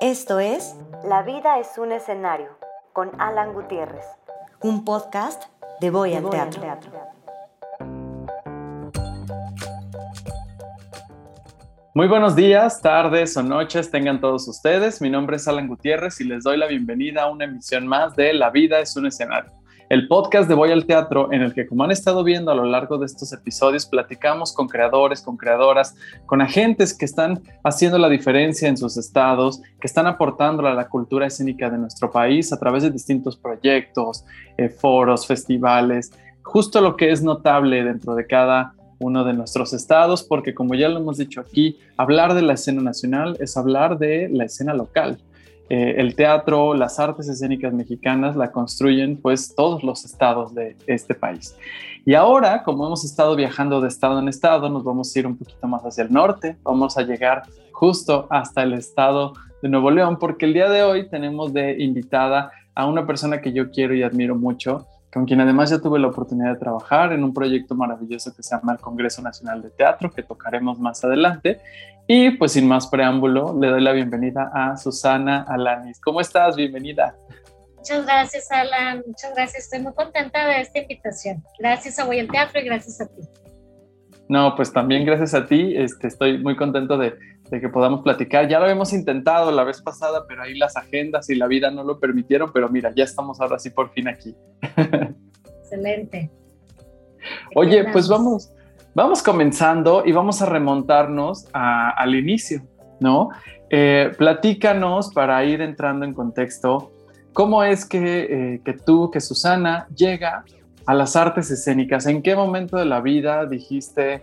Esto es La vida es un escenario con Alan Gutiérrez, un podcast de Voy, al, teatro. Muy buenos días, tardes o noches tengan todos ustedes. Mi nombre es Alan Gutiérrez y les doy la bienvenida a una emisión más de La vida es un escenario el podcast de Voy al Teatro, en el que, como han estado viendo a lo largo de estos episodios, platicamos con creadores, con creadoras, con agentes que están haciendo la diferencia en sus estados, que están aportando a la cultura escénica de nuestro país a través de distintos proyectos, eh, foros, festivales, justo lo que es notable dentro de cada uno de nuestros estados, porque como ya lo hemos dicho aquí, hablar de la escena nacional es hablar de la escena local. Eh, el teatro, las artes escénicas mexicanas la construyen pues todos los estados de este país. Y ahora, como hemos estado viajando de estado en estado, nos vamos a ir un poquito más hacia el norte, vamos a llegar justo hasta el estado de Nuevo León, porque el día de hoy tenemos de invitada a una persona que yo quiero y admiro mucho, con quien además ya tuve la oportunidad de trabajar en un proyecto maravilloso que se llama el Congreso Nacional de Teatro, que tocaremos más adelante. Y pues sin más preámbulo, le doy la bienvenida a Susana Alanis. ¿Cómo estás? Bienvenida. Muchas gracias, Alan. Muchas gracias. Estoy muy contenta de esta invitación. Gracias a Voy al Teatro y gracias a ti. No, pues también gracias a ti. Este, estoy muy contento de, de que podamos platicar. Ya lo habíamos intentado la vez pasada, pero ahí las agendas y la vida no lo permitieron, pero mira, ya estamos ahora sí por fin aquí. Excelente. Oye, pues vamos, vamos comenzando y vamos a remontarnos al inicio, ¿no? Eh, platícanos para ir entrando en contexto, ¿cómo es que, eh, que tú, que Susana, llega a las artes escénicas? ¿En qué momento de la vida dijiste,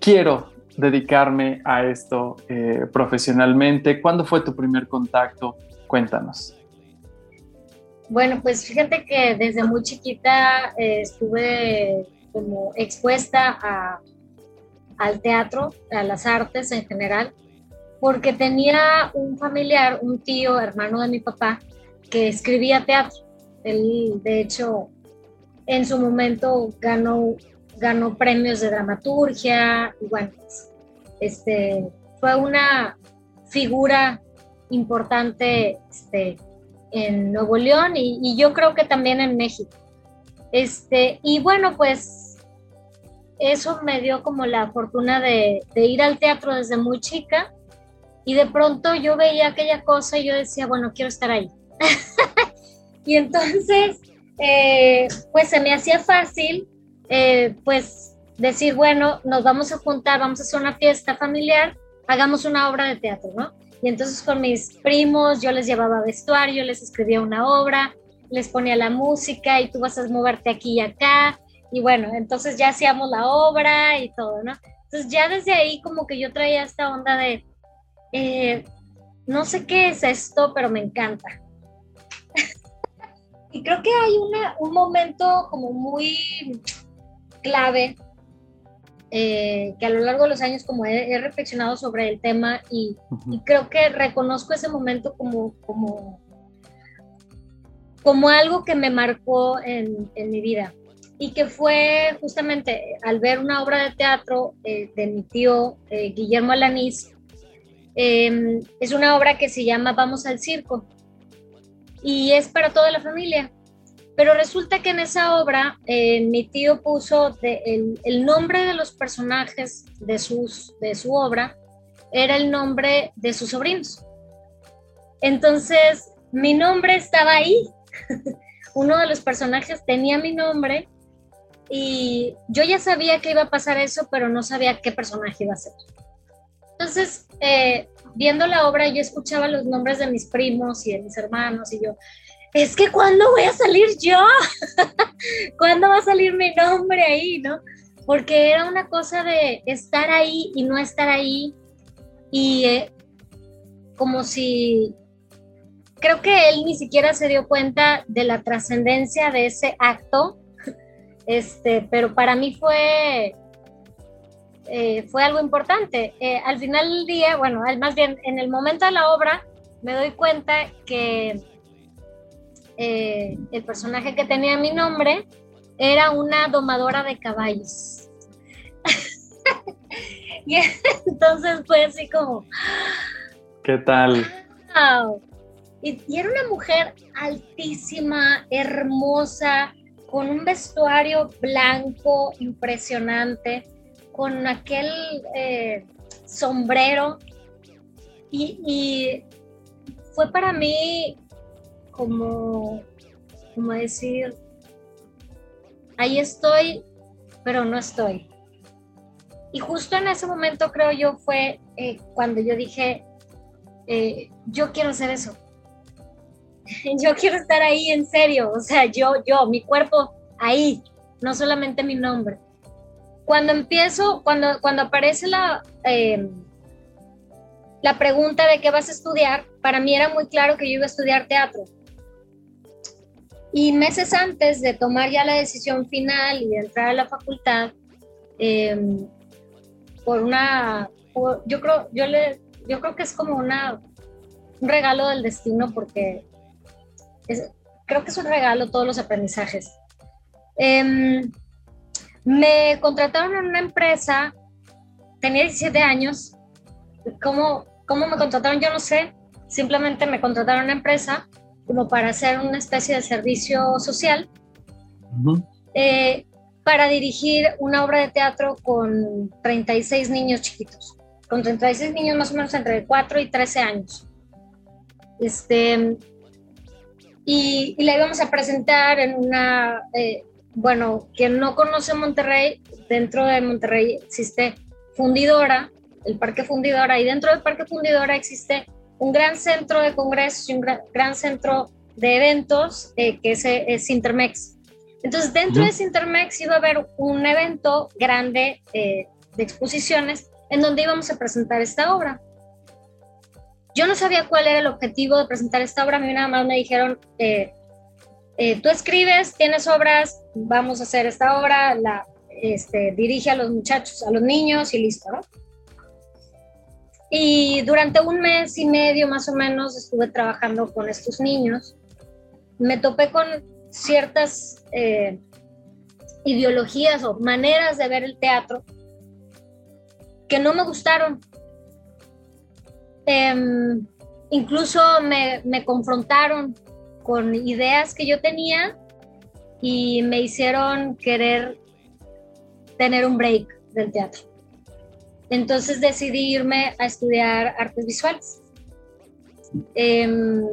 quiero dedicarme a esto eh, profesionalmente? ¿Cuándo fue tu primer contacto? Cuéntanos. Bueno, pues fíjate que desde muy chiquita eh, estuve como expuesta al teatro, a las artes en general, porque tenía un familiar, un tío, hermano de mi papá, que escribía teatro. Él, de hecho, en su momento ganó ganó premios de dramaturgia y bueno, este, fue una figura importante este, en Nuevo León y, yo creo que también en México. Este, y bueno, pues eso me dio como la fortuna de, ir al teatro desde muy chica y de pronto yo veía aquella cosa y yo decía, bueno, quiero estar ahí. y entonces, eh, pues se me hacía fácil eh, pues decir, bueno, nos vamos a juntar, vamos a hacer una fiesta familiar, hagamos una obra de teatro, ¿no? Y entonces con mis primos yo les llevaba vestuario, les escribía una obra, les ponía la música y tú vas a moverte aquí y acá. Y bueno, entonces ya hacíamos la obra y todo, ¿no? Entonces ya desde ahí como que yo traía esta onda de, eh, no sé qué es esto, pero me encanta. Y creo que hay una, un momento como muy clave eh, que a lo largo de los años como he, reflexionado sobre el tema y, creo que reconozco ese momento como, como, como algo que me marcó en, en mi vida y que fue justamente al ver una obra de teatro eh, de mi tío eh, Guillermo Alanís. Em, es una obra que se llama Vamos al Circo y es para toda la familia. Pero resulta que en esa obra eh, mi tío puso el, nombre de los personajes de, sus, de su obra, era el nombre de sus sobrinos. Entonces, mi nombre estaba ahí. Uno de los personajes tenía mi nombre y yo ya sabía que iba a pasar eso, pero no sabía qué personaje iba a ser. Entonces, eh, viendo la obra, yo escuchaba los nombres de mis primos y de mis hermanos y yo, es que ¿cuándo voy a salir yo? ¿Cuándo va a salir mi nombre ahí, no? Porque era una cosa de estar ahí y no estar ahí y eh, como si creo que él ni siquiera se dio cuenta de la trascendencia de ese acto, este, pero para mí fue eh, fue algo importante. Eh, al final del día, bueno, más bien en el momento de la obra me doy cuenta que eh, el personaje que tenía mi nombre era una domadora de caballos. y entonces fue así como, ¿Qué tal? Y, y, era una mujer altísima, hermosa, con un vestuario blanco impresionante, con aquel eh, sombrero. Y, fue para mí como, como decir, ahí estoy, pero no estoy. Y justo en ese momento creo yo fue eh, cuando yo dije, eh, yo quiero hacer eso. yo quiero estar ahí en serio, o sea, yo, yo, mi cuerpo ahí, no solamente mi nombre. Cuando empiezo, cuando, cuando aparece la, eh, la pregunta de qué vas a estudiar, para mí era muy claro que yo iba a estudiar teatro. Y meses antes de tomar ya la decisión final y de entrar a la facultad, por una, yo creo, yo le, yo creo que es como una, un regalo del destino porque creo que es un regalo todos los aprendizajes. Em, me contrataron en una empresa, tenía 17 años, ¿cómo, ¿cómo me contrataron? Yo no sé, simplemente me contrataron en una empresa como para hacer una especie de servicio social para dirigir una obra de teatro con 36 niños chiquitos, con 36 niños más o menos entre 4 y 13 años. Este, y, la íbamos a presentar en una, eh, bueno, quien no conoce Monterrey, dentro de Monterrey existe Fundidora, el Parque Fundidora, y dentro del Parque Fundidora existe un gran centro de congresos y un gran, centro de eventos eh, que es, es Intermex. Entonces, dentro de Sintermex iba a haber un evento grande eh, de exposiciones en donde íbamos a presentar esta obra. Yo no sabía cuál era el objetivo de presentar esta obra, a mí nada más me dijeron, eh, eh, tú escribes, tienes obras, vamos a hacer esta obra, la este, dirige a los muchachos, a los niños y listo, ¿no? Y durante un mes y medio más o menos estuve trabajando con estos niños. Me topé con ciertas eh, ideologías o maneras de ver el teatro que no me gustaron. Em, incluso me, me confrontaron con ideas que yo tenía y me hicieron querer tener un break del teatro. Entonces decidí irme a estudiar artes visuales. Em,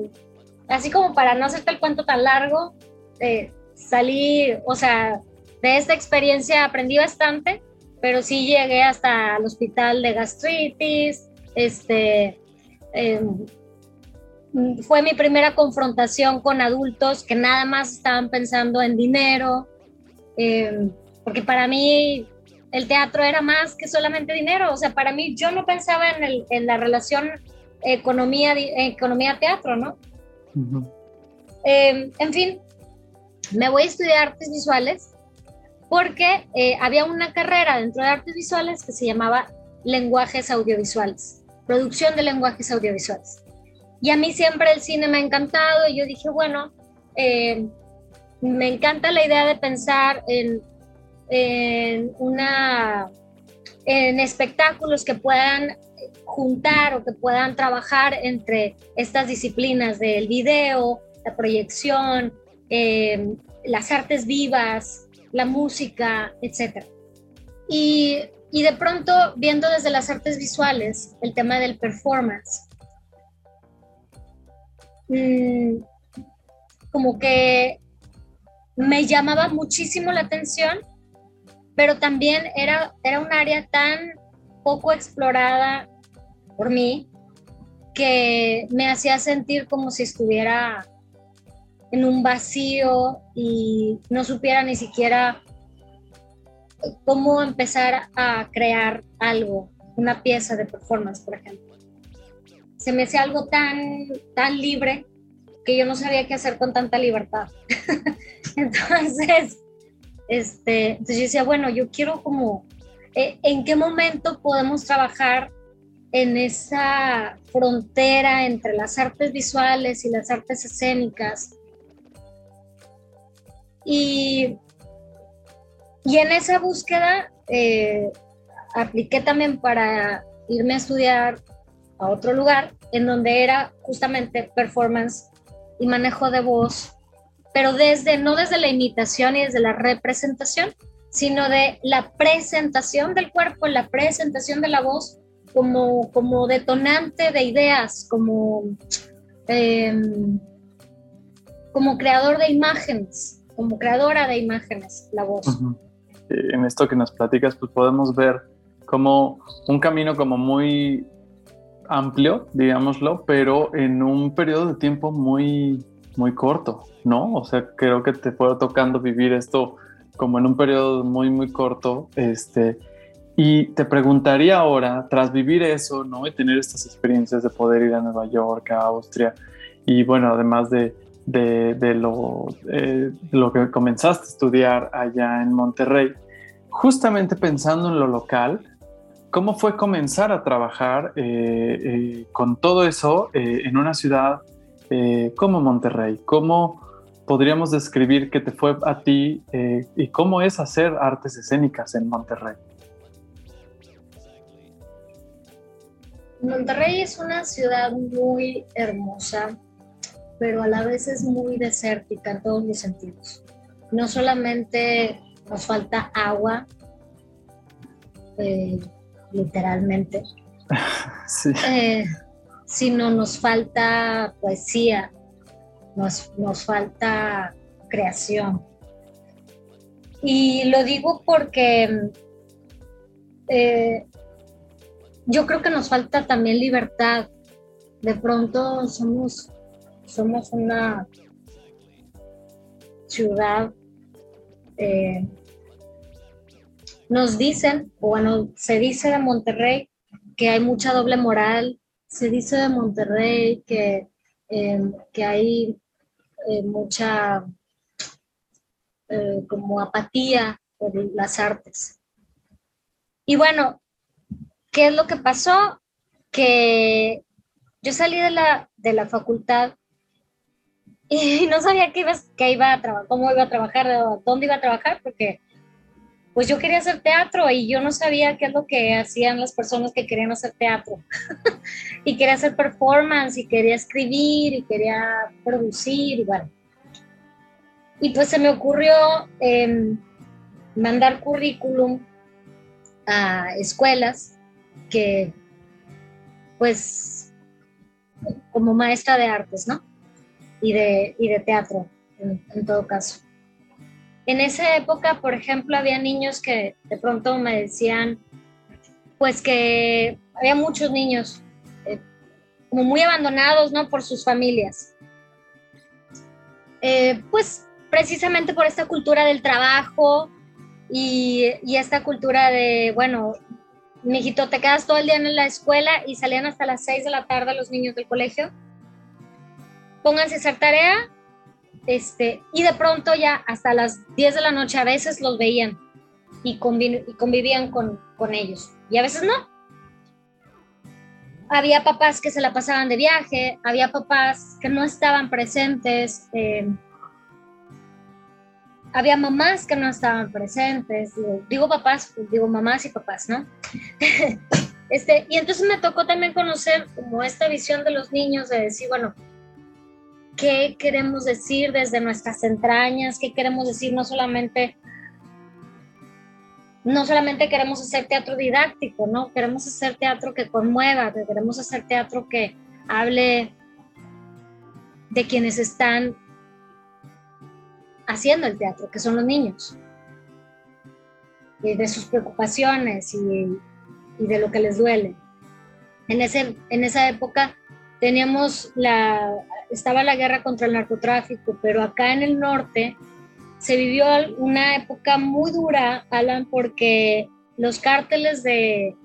así como para no hacerte el cuento tan largo, eh, salí, o sea, de esta experiencia aprendí bastante, pero sí llegué hasta el hospital de gastritis, este, em, fue mi primera confrontación con adultos que nada más estaban pensando en dinero, em, porque para mí el teatro era más que solamente dinero, o sea, para mí yo no pensaba en, el, en la relación economía, economía-teatro, ¿no? Em, en fin, me voy a estudiar artes visuales porque eh, había una carrera dentro de artes visuales que se llamaba lenguajes audiovisuales, producción de lenguajes audiovisuales. Y a mí siempre el cine me ha encantado y yo dije, bueno, eh, me encanta la idea de pensar en, una, en espectáculos que puedan juntar o que puedan trabajar entre estas disciplinas del video, la proyección, eh, las artes vivas, la música, etc. Y, de pronto, viendo desde las artes visuales el tema del performance, mm, como que me llamaba muchísimo la atención, pero también era, era un área tan poco explorada por mí que me hacía sentir como si estuviera en un vacío y no supiera ni siquiera cómo empezar a crear algo, una pieza de performance, por ejemplo. Se me hacía algo tan, tan libre que yo no sabía qué hacer con tanta libertad. entonces, este, entonces yo decía, bueno, yo quiero como, eh, ¿en qué momento podemos trabajar en esa frontera entre las artes visuales y las artes escénicas? Y, y en esa búsqueda eh, apliqué también para irme a estudiar a otro lugar en donde era justamente performance y manejo de voz, pero desde, no desde la imitación y desde la representación, sino de la presentación del cuerpo, la presentación de la voz como, como detonante de ideas, como, em, como creador de imágenes, como creadora de imágenes, la voz. En esto que nos platicas, pues podemos ver como un camino como muy amplio, digámoslo, pero en un periodo de tiempo muy, muy corto, ¿no? O sea, creo que te fue tocando vivir esto como en un periodo muy, muy corto, este, y te preguntaría ahora, tras vivir eso, ¿no? Y tener estas experiencias de poder ir a Nueva York, a Austria, y bueno, además de, de, lo, eh, lo que comenzaste a estudiar allá en Monterrey, justamente pensando en lo local, ¿cómo fue comenzar a trabajar eh, eh, con todo eso en una ciudad como Monterrey? ¿Cómo podríamos describir qué te fue a ti y cómo es hacer artes escénicas en Monterrey? Monterrey es una ciudad muy hermosa, pero a la vez es muy desértica en todos los sentidos. No solamente nos falta agua, literalmente, eh, sino nos falta poesía, nos, nos falta creación. Y lo digo porque eh, yo creo que nos falta también libertad. De pronto somos, somos una ciudad, eh, nos dicen, bueno, se dice de Monterrey que hay mucha doble moral, se dice de Monterrey que, em, que hay eh, mucha eh, como apatía por las artes. Y bueno, ¿Qué es lo que pasó? Que yo salí de la, de la facultad y no sabía qué iba, qué iba a trabajar, cómo iba a trabajar, dónde iba a trabajar, porque pues yo quería hacer teatro y yo no sabía qué es lo que hacían las personas que querían hacer teatro. y quería hacer performance y quería escribir y quería producir y bueno. Y pues se me ocurrió em, mandar currículum a escuelas que, pues, como maestra de artes, ¿no? Y de, y de teatro, en, todo caso. En esa época, por ejemplo, había niños que de pronto me decían, pues que había muchos niños eh, como muy abandonados, ¿no? Por sus familias. Eh, pues precisamente por esta cultura del trabajo y, esta cultura de, bueno, mijito, te quedas todo el día en la escuela y salían hasta las 6 de la tarde los niños del colegio. Pónganse a hacer tarea, este, y de pronto ya hasta las 10 de la noche a veces los veían y, convivían con, ellos, y a veces no. Había papás que se la pasaban de viaje, había papás que no estaban presentes. Eh, había mamás que no estaban presentes, digo, papás, digo mamás y papás, ¿no? este, y entonces me tocó también conocer como esta visión de los niños de decir, bueno, ¿qué queremos decir desde nuestras entrañas? ¿Qué queremos decir no solamente no solamente queremos hacer teatro didáctico, ¿no? Queremos hacer teatro que conmueva, queremos hacer teatro que hable de quienes están haciendo el teatro, que son los niños, y de sus preocupaciones y, de lo que les duele. En, ese, en esa época teníamos la, estaba la guerra contra el narcotráfico, pero acá en el norte se vivió una época muy dura, Alan, porque los cárteles de,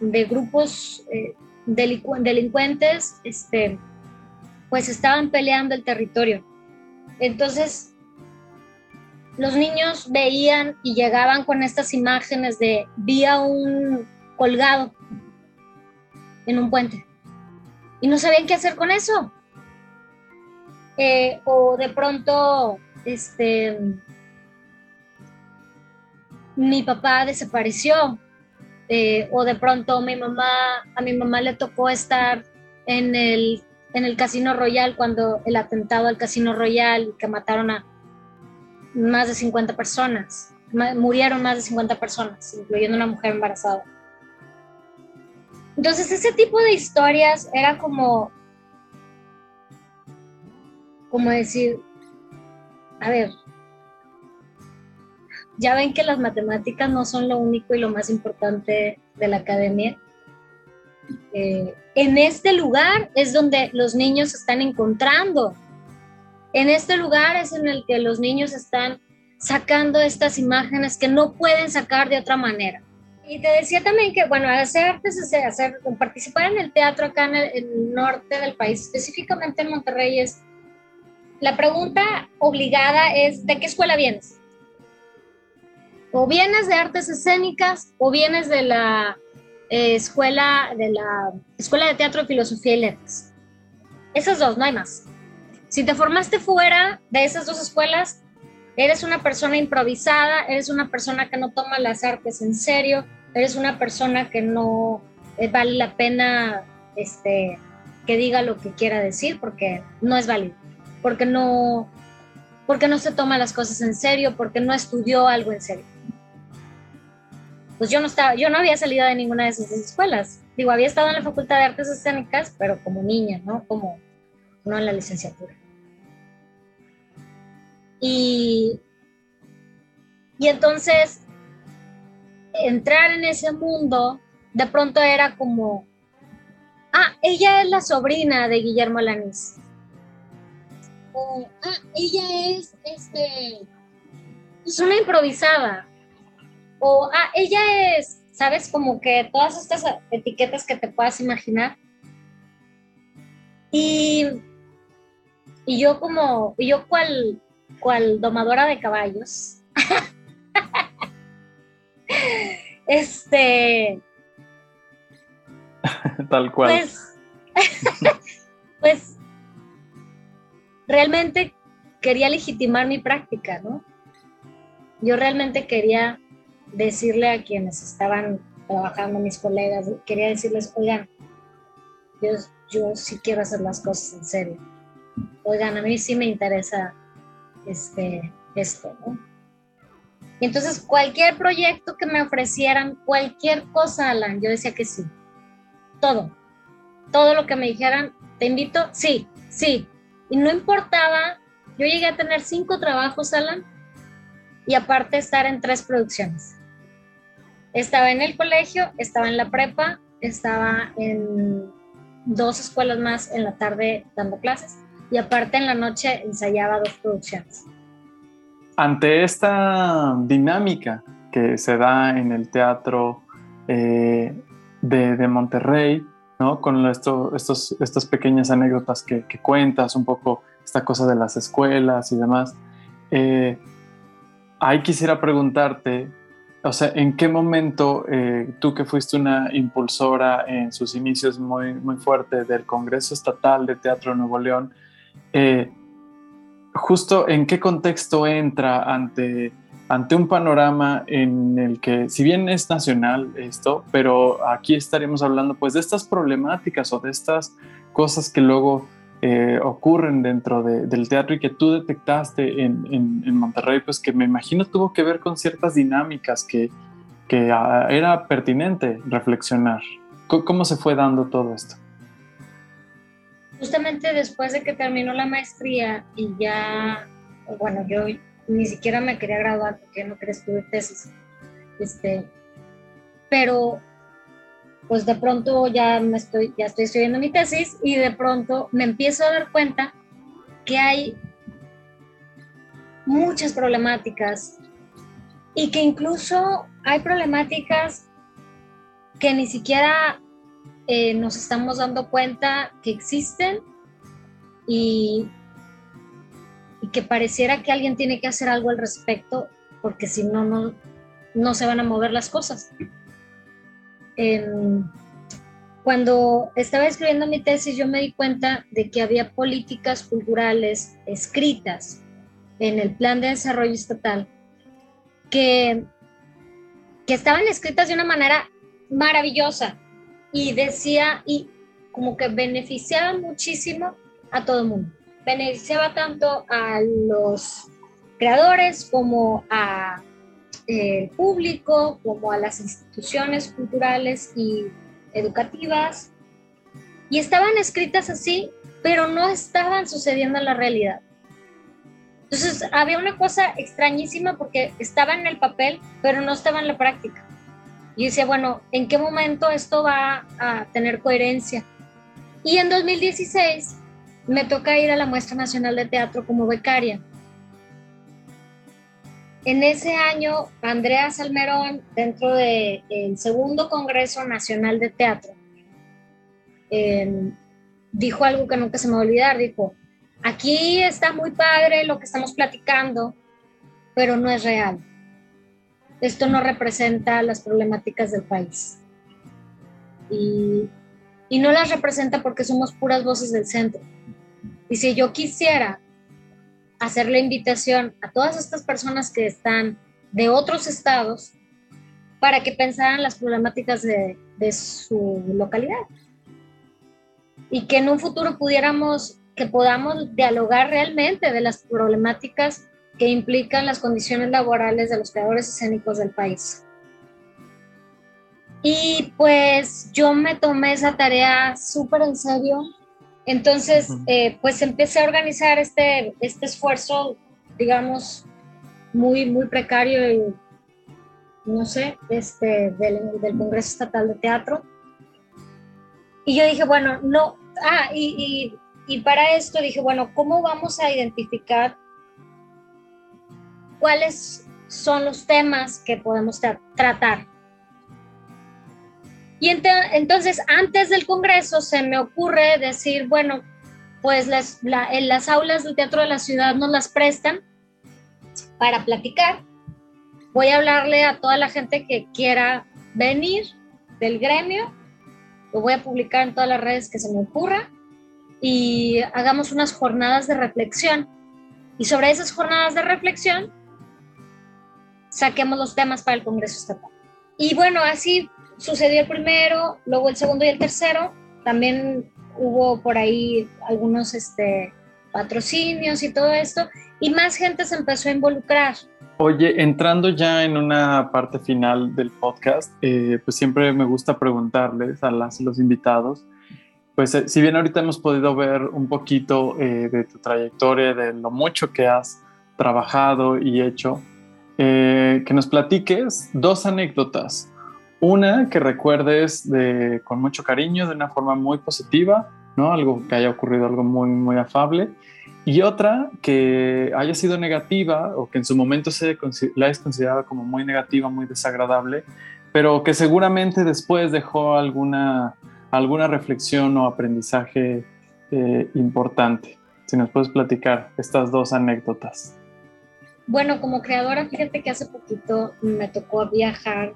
de grupos eh, delincuentes este, pues estaban peleando el territorio. Entonces, los niños veían y llegaban con estas imágenes de vía un colgado en un puente y no sabían qué hacer con eso. Eh, o de pronto, este, mi papá desapareció eh, o de pronto mi mamá, a mi mamá le tocó estar en el, en el Casino Royal cuando el atentado al Casino Royal que mataron a más de 50 personas, murieron más de 50 personas, incluyendo una mujer embarazada. Entonces ese tipo de historias era como, como decir, a ver, ya ven que las matemáticas no son lo único y lo más importante de la academia. Eh, en este lugar es donde los niños están encontrando. En este lugar es en el que los niños están sacando estas imágenes que no pueden sacar de otra manera. Y te decía también que, bueno, hacer artes, hacer, participar en el teatro acá en el, norte del país, específicamente en Monterrey, es la pregunta obligada es, ¿de qué escuela vienes? O vienes de artes escénicas o vienes de la eh, escuela de la escuela de teatro, filosofía y letras. Esas dos, no hay más. Si te formaste fuera de esas dos escuelas, eres una persona improvisada, eres una persona que no toma las artes en serio, eres una persona que no eh, vale la pena este, que diga lo que quiera decir porque no es válido, porque no, porque no se toma las cosas en serio, porque no estudió algo en serio. Pues yo no estaba, yo no había salido de ninguna de esas escuelas. Digo, había estado en la Facultad de Artes Escénicas, pero como niña, ¿no? Como no en la licenciatura. Y, y entonces entrar en ese mundo de pronto era como, ah, ella es la sobrina de Guillermo Lanís. O, ah, ella es, este, es una improvisada. O, ah, ella es, ¿sabes? Como que todas estas etiquetas que te puedas imaginar. Y, y yo como, y yo cual, cual domadora de caballos, este. Tal cual. Pues, pues, realmente quería legitimar mi práctica, ¿no? Yo realmente quería decirle a quienes estaban trabajando, mis colegas, quería decirles, oigan, yo, yo sí quiero hacer las cosas en serio. Oigan, a mí sí me interesa este, esto, ¿no? Y entonces cualquier proyecto que me ofrecieran, cualquier cosa, Alan, yo decía que sí. Todo. Todo lo que me dijeran, te invito, sí, sí. Y no importaba, yo llegué a tener cinco trabajos, Alan, y aparte estar en tres producciones. Estaba en el colegio, estaba en la prepa, estaba en dos escuelas más en la tarde dando clases y aparte en la noche ensayaba dos producciones. Ante esta dinámica que se da en el teatro eh, de, Monterrey, con estos, estas pequeñas anécdotas que, cuentas, un poco esta cosa de las escuelas y demás, eh, ahí quisiera preguntarte, o sea, ¿en qué momento eh, tú que fuiste una impulsora en sus inicios muy, muy fuerte del Congreso Estatal de Teatro Nuevo León, justo en qué contexto entra ante, ante un panorama en el que, si bien es nacional esto, pero aquí estaríamos hablando pues de estas problemáticas o de estas cosas que luego eh, ocurren dentro del teatro y que tú detectaste en, Monterrey, pues que me imagino tuvo que ver con ciertas dinámicas que, ah, era pertinente reflexionar. ¿Cómo se fue dando todo esto? justamente después de que terminó la maestría y ya, bueno, yo ni siquiera me quería graduar porque no quería escribir tesis, este, pero pues de pronto ya me estoy, ya estoy estudiando mi tesis y de pronto me empiezo a dar cuenta que hay muchas problemáticas y que incluso hay problemáticas que ni siquiera eh, nos estamos dando cuenta que existen y, y, que pareciera que alguien tiene que hacer algo al respecto, porque si no, no, no se van a mover las cosas. cuando estaba escribiendo mi tesis, yo me di cuenta de que había políticas culturales escritas en el plan de desarrollo estatal que, que estaban escritas de una manera maravillosa y decía, y como que beneficiaba muchísimo a todo el mundo. Beneficiaba tanto a los creadores como a el eh, público, como a las instituciones culturales y educativas. Y estaban escritas así, pero no estaban sucediendo en la realidad. Entonces había una cosa extrañísima porque estaba en el papel, pero no estaba en la práctica. Y decía, bueno, ¿en qué momento esto va a tener coherencia? Y en 2016 me toca ir a la Muestra Nacional de Teatro como becaria. En ese año, Andrea Salmerón, dentro del segundo Congreso Nacional de Teatro, em, dijo algo que nunca se me va a olvidar, dijo, aquí está muy padre lo que estamos platicando, pero no es real. Esto no representa las problemáticas del país. Y, y no las representa porque somos puras voces del centro. Y si yo quisiera hacer la invitación a todas estas personas que están de otros estados para que pensaran las problemáticas de, de su localidad y que en un futuro pudiéramos, que podamos dialogar realmente de las problemáticas que implican las condiciones laborales de los creadores escénicos del país. Y pues yo me tomé esa tarea súper en serio. Entonces, eh, pues empecé a organizar este, este esfuerzo, digamos, muy, muy precario y, no sé, este, del, del Congreso Estatal de Teatro. Y yo dije, bueno, no, ah, y, para esto dije, bueno, ¿cómo vamos a identificar cuáles son los temas que podemos tratar? Y entonces, antes del Congreso se me ocurre decir, bueno, pues en las aulas del Teatro de la Ciudad nos las prestan para platicar. Voy a hablarle a toda la gente que quiera venir del gremio lo voy a publicar en todas las redes que se me ocurra y hagamos unas jornadas de reflexión. Y sobre esas jornadas de reflexión, saquemos los temas para el Congreso Estatal. Y bueno, así sucedió el primero, luego el segundo y el tercero. También hubo por ahí algunos este, patrocinios y todo esto, y más gente se empezó a involucrar. Oye, entrando ya en una parte final del podcast, eh, pues siempre me gusta preguntarles a las, los invitados, pues eh, si bien ahorita hemos podido ver un poquito eh, de tu trayectoria, de lo mucho que has trabajado y hecho, que nos platiques dos anécdotas. Una que recuerdes de, con mucho cariño, de una forma muy positiva, ¿no? Algo que haya ocurrido, algo muy, muy afable y otra que haya sido negativa o que en su momento se la es considerada como muy negativa, muy desagradable, pero que seguramente después dejó alguna, alguna reflexión o aprendizaje eh, importante. Si nos puedes platicar estas dos anécdotas. Bueno, como creadora, fíjate que hace poquito me tocó viajar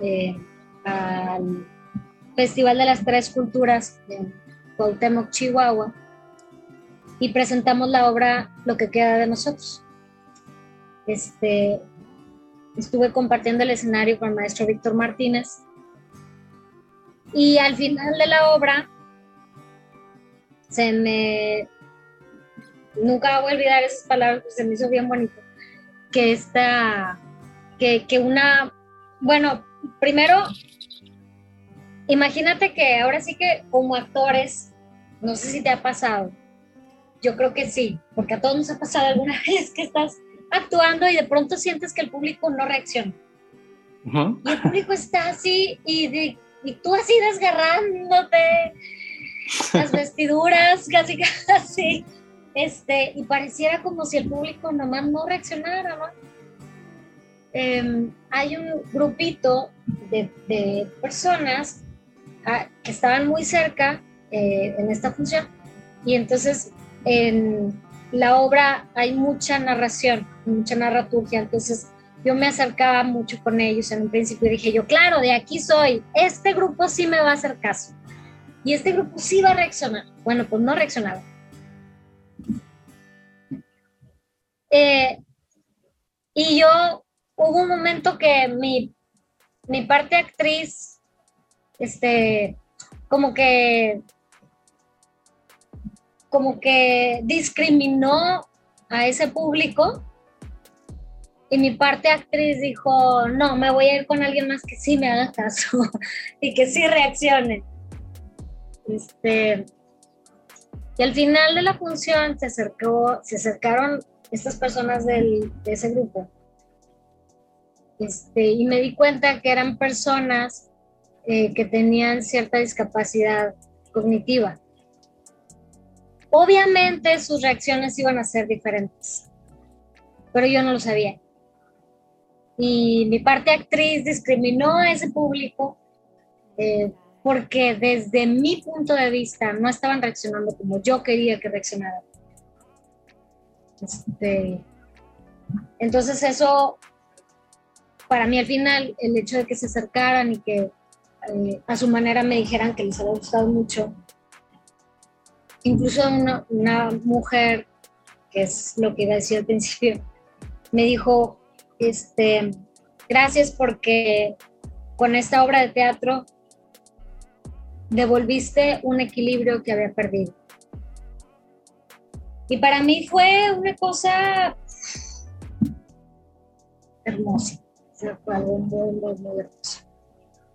eh, al Festival de las Tres Culturas de Cuauhtémoc, Chihuahua y presentamos la obra Lo que queda de nosotros. Este, estuve compartiendo el escenario con el maestro Víctor Martínez y al final de la obra se me nunca voy a olvidar esas palabras, se me hizo bien bonito que esta que, que una bueno, primero imagínate que ahora sí que como actores, no sé si te ha pasado, yo creo que sí, porque a todos nos ha pasado alguna vez que estás actuando y de pronto sientes que el público no reacciona. Y el público está así y, y tú así desgarrándote las vestiduras, casi casi, este, y pareciera como si el público nomás no reaccionara, ¿no? Em, hay un grupito de, personas ah, que estaban muy cerca eh, en esta función y entonces en la obra hay mucha narración, mucha narraturgia, entonces yo me acercaba mucho con ellos en un principio y dije yo, claro, de aquí soy, este grupo sí me va a hacer caso y este grupo sí va a reaccionar. Bueno, pues no reaccionaba. Eh, y yo hubo un momento que mi, mi parte actriz este, como que, como que discriminó a ese público y mi parte actriz dijo, no, me voy a ir con alguien más que sí me haga caso y que sí reaccione. Este, y al final de la función se acercó, se acercaron estas personas del, de ese grupo. Este, y me di cuenta que eran personas eh, que tenían cierta discapacidad cognitiva. Obviamente sus reacciones iban a ser diferentes, pero yo no lo sabía. Y mi parte actriz discriminó a ese público eh, porque desde mi punto de vista no estaban reaccionando como yo quería que reaccionaran. Este, entonces eso, para mí al final, el hecho de que se acercaran y que eh, a su manera me dijeran que les había gustado mucho, incluso una, una mujer, que es lo que iba a decir al principio, me dijo, este, gracias porque con esta obra de teatro devolviste un equilibrio que había perdido. Y para mí fue una cosa hermosa, fue algo muy, muy, muy hermoso.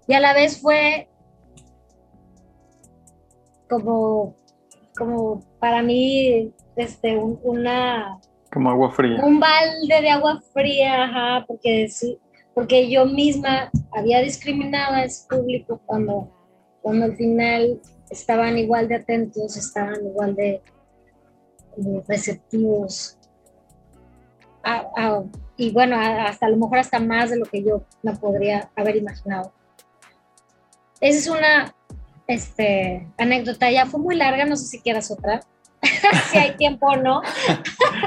Y a la vez fue como, como para mí este, una... Como agua fría. Un balde de agua fría, ajá, porque, porque yo misma había discriminado a ese público cuando cuando al final estaban igual de atentos, estaban igual de, receptivos. Y bueno, hasta a lo mejor hasta más de lo que yo me podría haber imaginado. Esa es una este, anécdota, ya fue muy larga, no sé si quieras otra, si hay tiempo o no.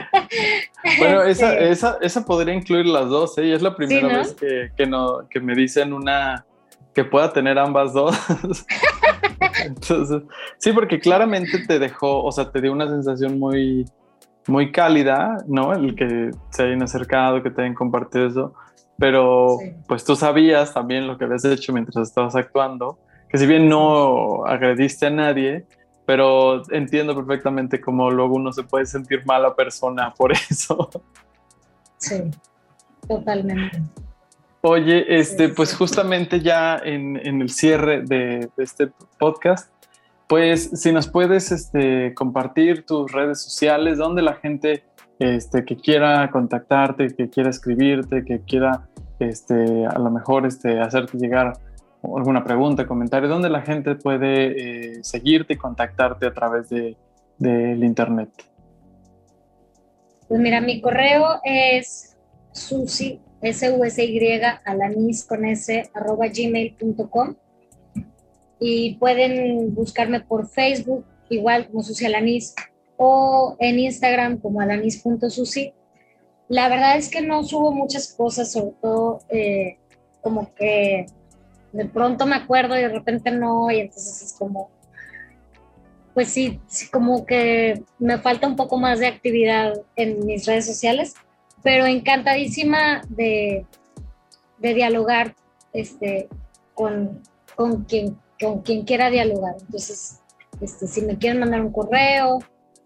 bueno, esa, este. esa, esa, podría incluir las dos, ¿eh? es la primera vez que, que, no, que me dicen una, que pueda tener ambas dos. Entonces, sí, porque claramente te dejó, o sea, te dio una sensación muy, muy cálida, ¿no? El que se hayan acercado, que te hayan compartido eso, pero pues tú sabías también lo que habías hecho mientras estabas actuando, que si bien no agrediste a nadie, pero entiendo perfectamente cómo luego uno se puede sentir mala persona por eso. Sí, totalmente. Oye, este, pues justamente ya en, el cierre de, este podcast, pues si nos puedes este, compartir tus redes sociales, donde la gente este, que quiera contactarte, que quiera escribirte, que quiera este, a lo mejor este, hacerte llegar alguna pregunta, comentario, donde la gente puede eh, seguirte y contactarte a través del de, internet. Pues mira, mi correo es susi S-U-S-Y, alanis con S, arroba gmail.com. Y pueden buscarme por Facebook, igual como Susi Alanis, o en Instagram como alanis.susi. La verdad es que no subo muchas cosas, sobre todo eh, como que de pronto me acuerdo y de repente no, y entonces es como, pues sí, como que me falta un poco más de actividad en mis redes sociales, pero encantadísima de, dialogar este, con, con, quien, con quien quiera dialogar. Entonces, este, si me quieren mandar un correo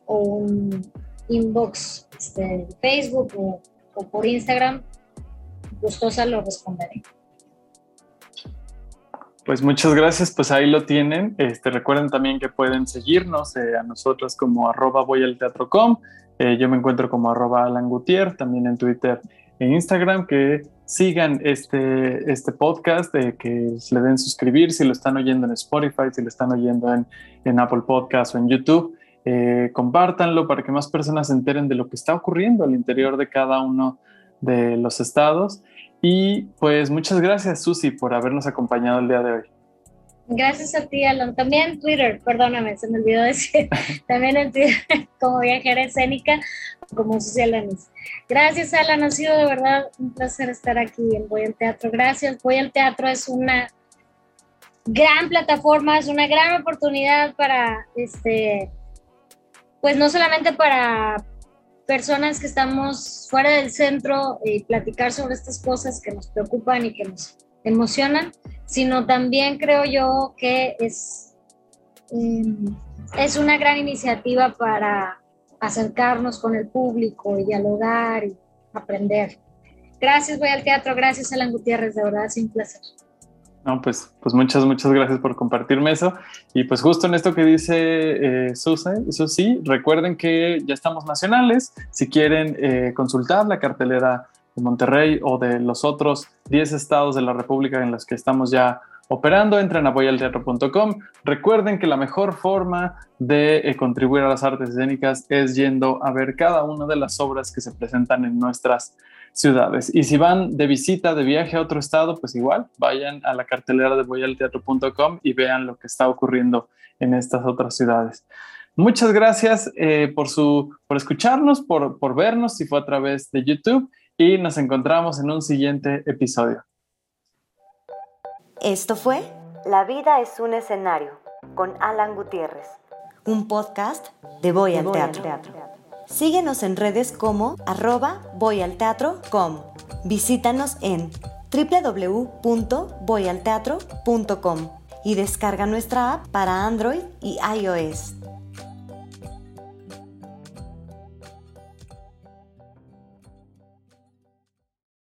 o un inbox este, en Facebook o, por Instagram, gustosa lo responderé. Pues muchas gracias, pues ahí lo tienen. Este, recuerden también que pueden seguirnos eh, a nosotros como arroba voy al teatro.com eh, yo me encuentro como arroba Alan también en Twitter e Instagram, que sigan este, este podcast, que le den suscribir si lo están oyendo en Spotify, si lo están oyendo en, en Apple Podcast o en YouTube. Eh, compártanlo para que más personas se enteren de lo que está ocurriendo al interior de cada uno de los estados. Y pues muchas gracias, Susi, por habernos acompañado el día de hoy. Gracias a ti, Alan. También en Twitter, perdóname, se me olvidó decir. También en Twitter, como viajera escénica, como social Gracias, Alan. Ha sido de verdad un placer estar aquí en Voy al Teatro. Gracias. Voy al Teatro es una gran plataforma, es una gran oportunidad para, este, pues no solamente para personas que estamos fuera del centro y platicar sobre estas cosas que nos preocupan y que nos emocionan, sino también creo yo que es, em, es una gran iniciativa para acercarnos con el público y dialogar y aprender. Gracias, voy al teatro, gracias Alan Gutiérrez, de verdad, es un placer. No, pues, pues muchas, muchas gracias por compartirme eso. Y pues justo en esto que dice eh, Susi, recuerden que ya estamos nacionales. Si quieren eh, consultar la cartelera de Monterrey o de los otros 10 estados de la República en los que estamos ya operando, entren a voyalteatro.com. Recuerden que la mejor forma de eh, contribuir a las artes escénicas es yendo a ver cada una de las obras que se presentan en nuestras ciudades. Y si van de visita, de viaje a otro estado, pues igual vayan a la cartelera de voyalteatro.com y vean lo que está ocurriendo en estas otras ciudades. Muchas gracias eh, por, su, por escucharnos, por, por vernos, si fue a través de YouTube, y nos encontramos en un siguiente episodio. Esto fue La vida es un escenario con Alan Gutiérrez, un podcast de Voy, al teatro. Síguenos en redes como arroba voyalteatro.com. Visítanos en www.voyalteatro.com y descarga nuestra app para Android y iOS.